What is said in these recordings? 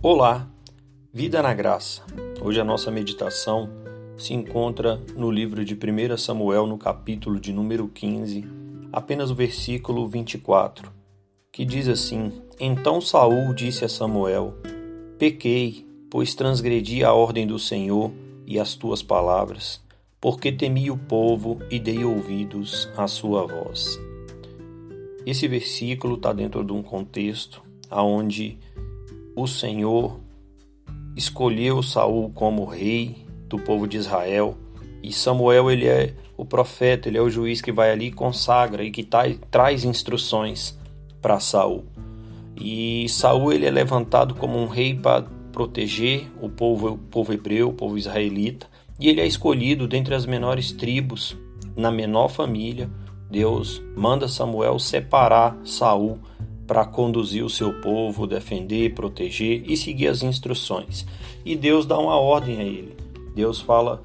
Olá, vida na graça. Hoje a nossa meditação se encontra no livro de 1 Samuel, no capítulo de número 15, apenas o versículo 24, que diz assim: Então Saul disse a Samuel: Pequei, pois transgredi a ordem do Senhor e as tuas palavras, porque temi o povo e dei ouvidos à sua voz. Esse versículo está dentro de um contexto aonde o Senhor escolheu Saul como rei do povo de Israel e Samuel ele é o profeta, ele é o juiz que vai ali e consagra e que tá, traz instruções para Saul. E Saul ele é levantado como um rei para proteger o povo, o povo hebreu, o povo israelita, e ele é escolhido dentre as menores tribos, na menor família. Deus manda Samuel separar Saul para conduzir o seu povo, defender, proteger e seguir as instruções. E Deus dá uma ordem a ele. Deus fala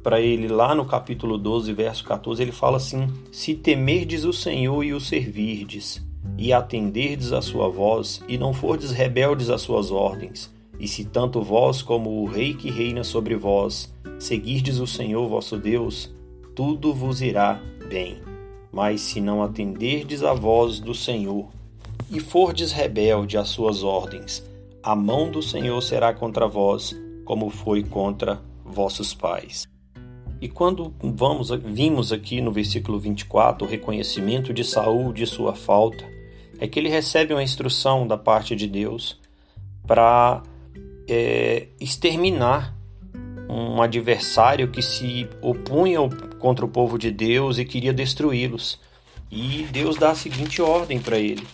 para ele lá no capítulo 12, verso 14, ele fala assim: Se temerdes o Senhor e o servirdes, e atenderdes a sua voz, e não fordes rebeldes às suas ordens, e se tanto vós como o rei que reina sobre vós seguirdes o Senhor vosso Deus, tudo vos irá bem. Mas se não atenderdes a voz do Senhor, e fordes rebelde às suas ordens, a mão do Senhor será contra vós, como foi contra vossos pais. E quando vamos, vimos aqui no versículo 24 o reconhecimento de Saul de sua falta, é que ele recebe uma instrução da parte de Deus para é, exterminar um adversário que se opunha contra o povo de Deus e queria destruí-los. E Deus dá a seguinte ordem para ele: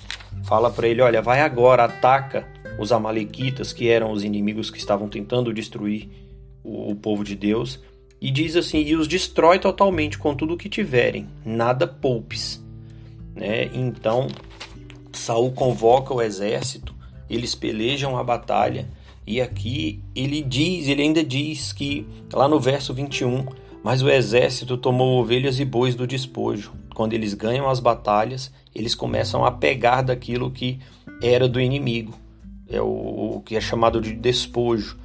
fala para ele: Olha, vai agora, ataca os Amalequitas, que eram os inimigos que estavam tentando destruir o, o povo de Deus. E diz assim: E os destrói totalmente com tudo o que tiverem, nada poupes. Né? Então, Saul convoca o exército, eles pelejam a batalha. E aqui ele diz, ele ainda diz que, lá no verso 21, mas o exército tomou ovelhas e bois do despojo. Quando eles ganham as batalhas, eles começam a pegar daquilo que era do inimigo, é o, o que é chamado de despojo.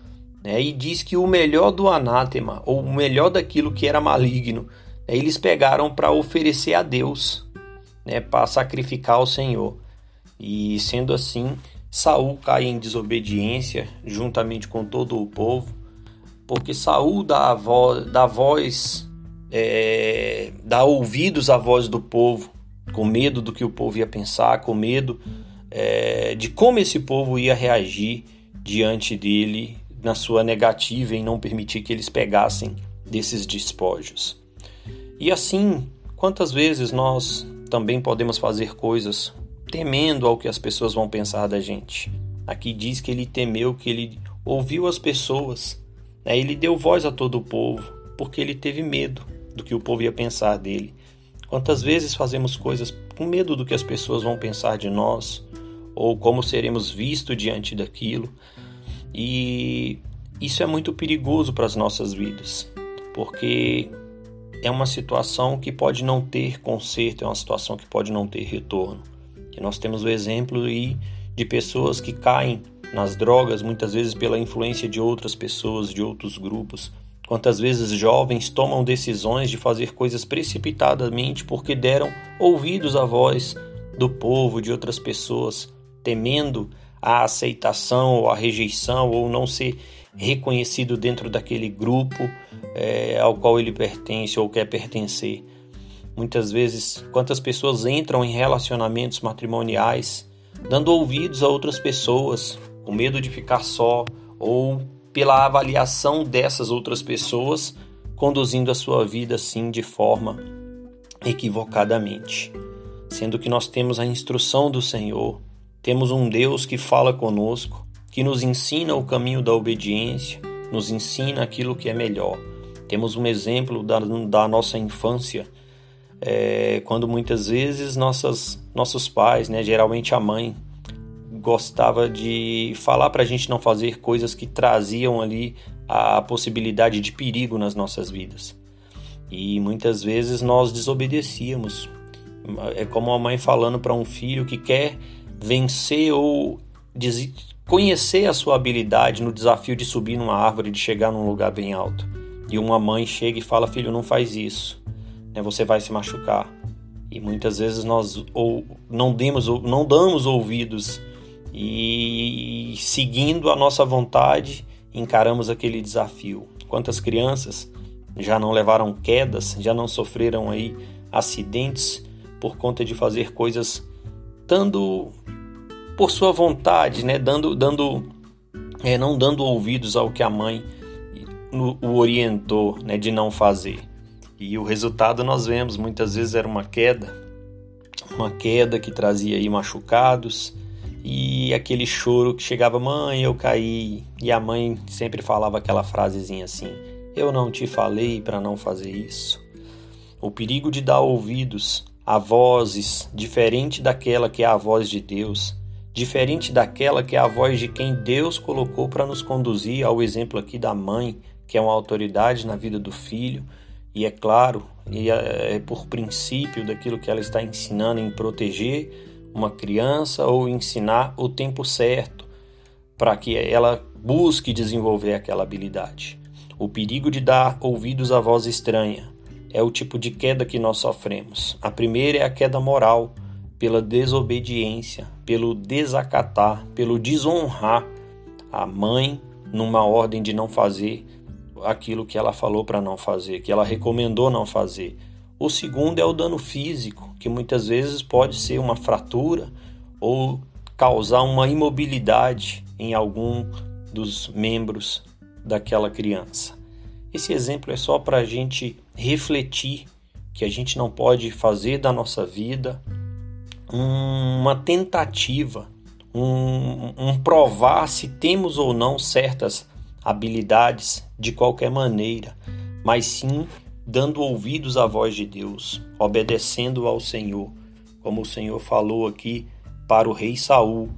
Né? E diz que o melhor do anátema, ou o melhor daquilo que era maligno, né? eles pegaram para oferecer a Deus, né? para sacrificar ao Senhor. E sendo assim, Saul cai em desobediência juntamente com todo o povo, porque Saul dá, voz, dá voz, é, dá ouvidos à voz do povo, com medo do que o povo ia pensar, com medo é, de como esse povo ia reagir diante dele na sua negativa em não permitir que eles pegassem desses despojos. E assim, quantas vezes nós também podemos fazer coisas temendo ao que as pessoas vão pensar da gente? Aqui diz que ele temeu, que ele ouviu as pessoas? Ele deu voz a todo o povo, porque ele teve medo do que o povo ia pensar dele. Quantas vezes fazemos coisas com medo do que as pessoas vão pensar de nós, ou como seremos vistos diante daquilo, e isso é muito perigoso para as nossas vidas, porque é uma situação que pode não ter conserto, é uma situação que pode não ter retorno. E nós temos o exemplo de pessoas que caem nas drogas, muitas vezes pela influência de outras pessoas, de outros grupos, Quantas vezes jovens tomam decisões de fazer coisas precipitadamente porque deram ouvidos à voz do povo, de outras pessoas, temendo a aceitação ou a rejeição ou não ser reconhecido dentro daquele grupo é, ao qual ele pertence ou quer pertencer. Muitas vezes, quantas pessoas entram em relacionamentos matrimoniais dando ouvidos a outras pessoas, com medo de ficar só ou pela avaliação dessas outras pessoas, conduzindo a sua vida assim de forma equivocadamente. Sendo que nós temos a instrução do Senhor, temos um Deus que fala conosco, que nos ensina o caminho da obediência, nos ensina aquilo que é melhor. Temos um exemplo da, da nossa infância, é, quando muitas vezes nossas, nossos pais, né, geralmente a mãe, gostava de falar para a gente não fazer coisas que traziam ali a possibilidade de perigo nas nossas vidas. E muitas vezes nós desobedecíamos. É como a mãe falando para um filho que quer vencer ou conhecer a sua habilidade no desafio de subir numa árvore, de chegar num lugar bem alto. E uma mãe chega e fala: Filho, não faz isso, né? você vai se machucar. E muitas vezes nós ou não, demos, não damos ouvidos e seguindo a nossa vontade encaramos aquele desafio. Quantas crianças já não levaram quedas, já não sofreram aí acidentes por conta de fazer coisas dando por sua vontade, né? Dando, dando, é, não dando ouvidos ao que a mãe o orientou, né? De não fazer. E o resultado nós vemos muitas vezes era uma queda, uma queda que trazia aí machucados e aquele choro que chegava, mãe, eu caí. E a mãe sempre falava aquela frasezinha assim: eu não te falei para não fazer isso. O perigo de dar ouvidos a vozes diferente daquela que é a voz de Deus, diferente daquela que é a voz de quem Deus colocou para nos conduzir, ao exemplo aqui da mãe, que é uma autoridade na vida do filho, e é claro, e é, é por princípio daquilo que ela está ensinando em proteger uma criança ou ensinar o tempo certo para que ela busque desenvolver aquela habilidade. O perigo de dar ouvidos à voz estranha, é o tipo de queda que nós sofremos. A primeira é a queda moral, pela desobediência, pelo desacatar, pelo desonrar a mãe numa ordem de não fazer aquilo que ela falou para não fazer, que ela recomendou não fazer. O segundo é o dano físico, que muitas vezes pode ser uma fratura ou causar uma imobilidade em algum dos membros daquela criança. Esse exemplo é só para a gente refletir que a gente não pode fazer da nossa vida uma tentativa, um, um provar se temos ou não certas habilidades de qualquer maneira, mas sim dando ouvidos à voz de Deus, obedecendo ao Senhor, como o Senhor falou aqui para o rei Saul.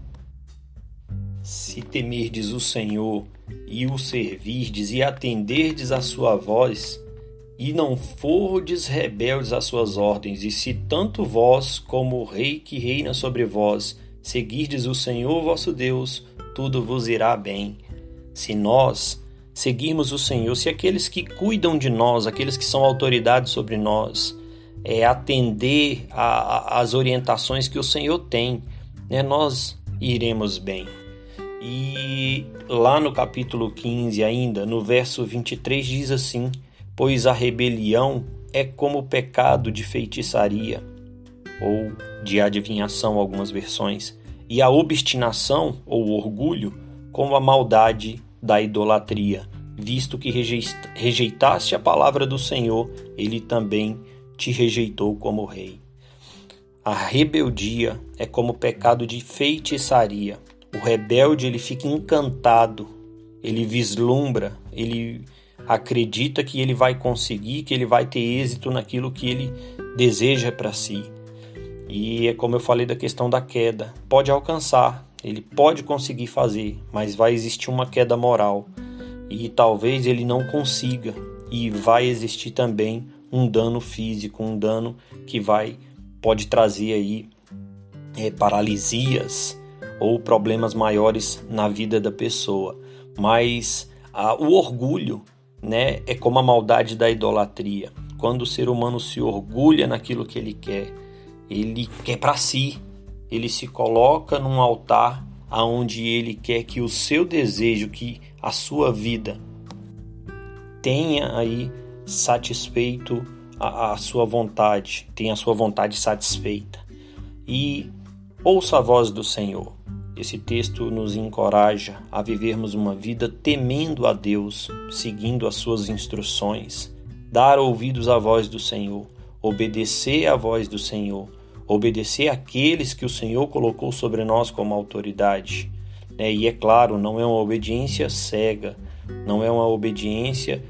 Se temerdes o Senhor e o servirdes e atenderdes a sua voz, e não fordes rebeldes às suas ordens, e se tanto vós como o rei que reina sobre vós seguirdes o Senhor vosso Deus, tudo vos irá bem. Se nós seguirmos o Senhor, se aqueles que cuidam de nós, aqueles que são autoridades sobre nós, é, atender às orientações que o Senhor tem, né, nós iremos bem. E lá no capítulo 15, ainda, no verso 23, diz assim: Pois a rebelião é como o pecado de feitiçaria, ou de adivinhação, algumas versões, e a obstinação, ou orgulho, como a maldade da idolatria. Visto que rejeitaste a palavra do Senhor, ele também te rejeitou como rei. A rebeldia é como pecado de feitiçaria o rebelde ele fica encantado, ele vislumbra, ele acredita que ele vai conseguir, que ele vai ter êxito naquilo que ele deseja para si. E é como eu falei da questão da queda, pode alcançar, ele pode conseguir fazer, mas vai existir uma queda moral e talvez ele não consiga e vai existir também um dano físico, um dano que vai pode trazer aí é, paralisias, ou problemas maiores na vida da pessoa. Mas ah, o orgulho né, é como a maldade da idolatria. Quando o ser humano se orgulha naquilo que ele quer, ele quer para si, ele se coloca num altar aonde ele quer que o seu desejo, que a sua vida tenha aí satisfeito a, a sua vontade, tenha a sua vontade satisfeita. E ouça a voz do Senhor. Esse texto nos encoraja a vivermos uma vida temendo a Deus, seguindo as suas instruções, dar ouvidos à voz do Senhor, obedecer à voz do Senhor, obedecer àqueles que o Senhor colocou sobre nós como autoridade. Né? E é claro, não é uma obediência cega, não é uma obediência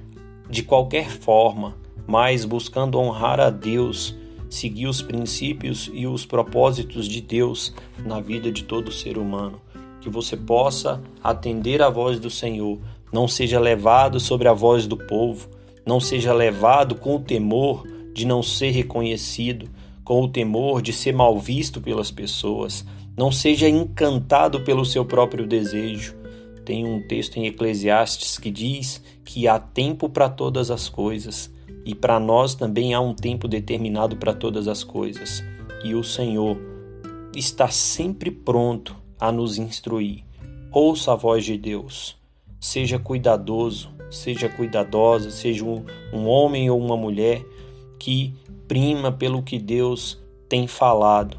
de qualquer forma, mas buscando honrar a Deus seguir os princípios e os propósitos de Deus na vida de todo ser humano. Que você possa atender à voz do Senhor, não seja levado sobre a voz do povo, não seja levado com o temor de não ser reconhecido, com o temor de ser mal visto pelas pessoas, Não seja encantado pelo seu próprio desejo. Tem um texto em Eclesiastes que diz que há tempo para todas as coisas e para nós também há um tempo determinado para todas as coisas. E o Senhor está sempre pronto a nos instruir. Ouça a voz de Deus. Seja cuidadoso, seja cuidadosa, seja um, um homem ou uma mulher que prima pelo que Deus tem falado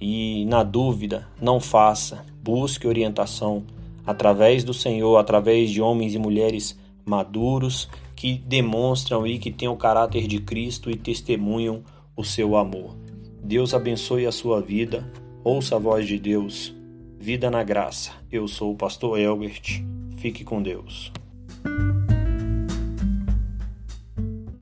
e, na dúvida, não faça. Busque orientação através do Senhor, através de homens e mulheres maduros que demonstram e que têm o caráter de Cristo e testemunham o seu amor. Deus abençoe a sua vida. Ouça a voz de Deus. Vida na graça. Eu sou o pastor Elbert. Fique com Deus.